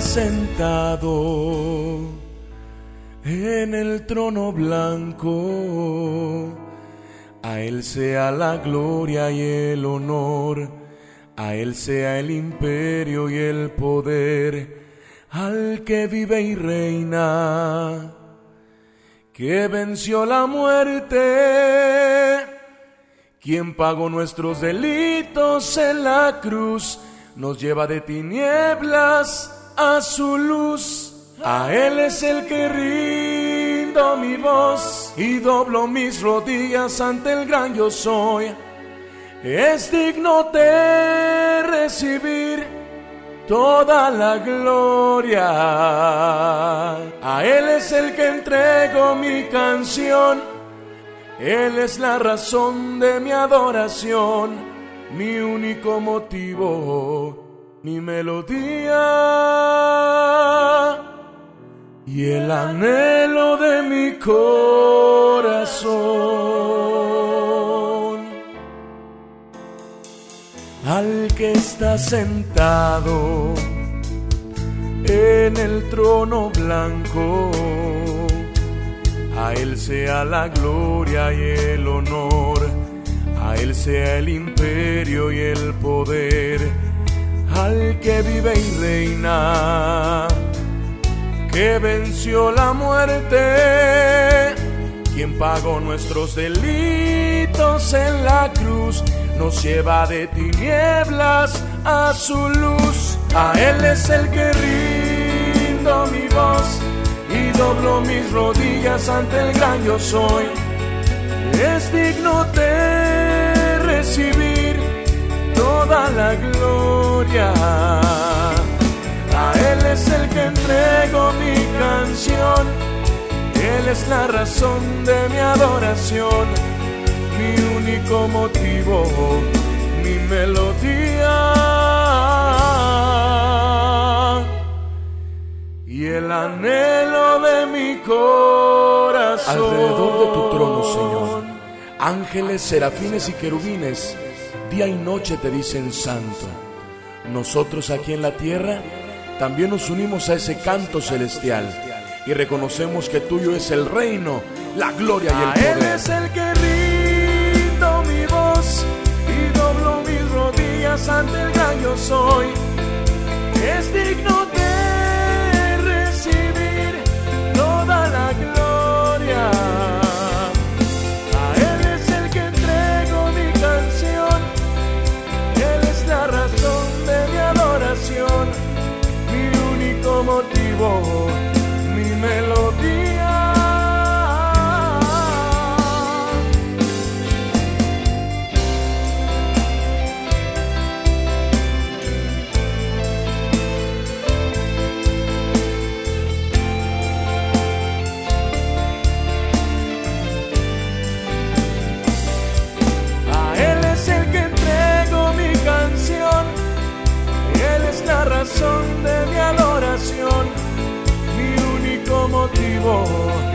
sentado en el trono blanco. A Él sea la gloria y el honor, a Él sea el imperio y el poder, al que vive y reina, que venció la muerte, quien pagó nuestros delitos en la cruz, nos lleva de tinieblas a su luz. A Él es el que rindo mi voz y doblo mis rodillas ante el gran yo soy. Es digno de recibir toda la gloria. A Él es el que entrego mi canción. Él es la razón de mi adoración, mi único motivo, mi melodía y el anhelo de mi corazón. Al que está sentado en el trono blanco, a Él sea la gloria y el honor, a Él sea el imperio y el poder, al que vive y reina que venció la muerte, quien pagó nuestros delitos en la cruz, nos lleva de tinieblas a su luz. A Él es el que rindo mi voz y doblo mis rodillas ante el gran yo soy. Es a Él es el que entrego mi canción. Él es la razón de mi adoración, mi único motivo, mi melodía. Y el anhelo de mi corazón. Alrededor de tu trono, Señor, ángeles, serafines y querubines, día y noche te dicen santo. Nosotros aquí en la tierra también nos unimos a ese canto celestial y reconocemos que tuyo es el reino, la gloria y el poder. Él es el que rindo mi voz y doblo mis rodillas ante el razón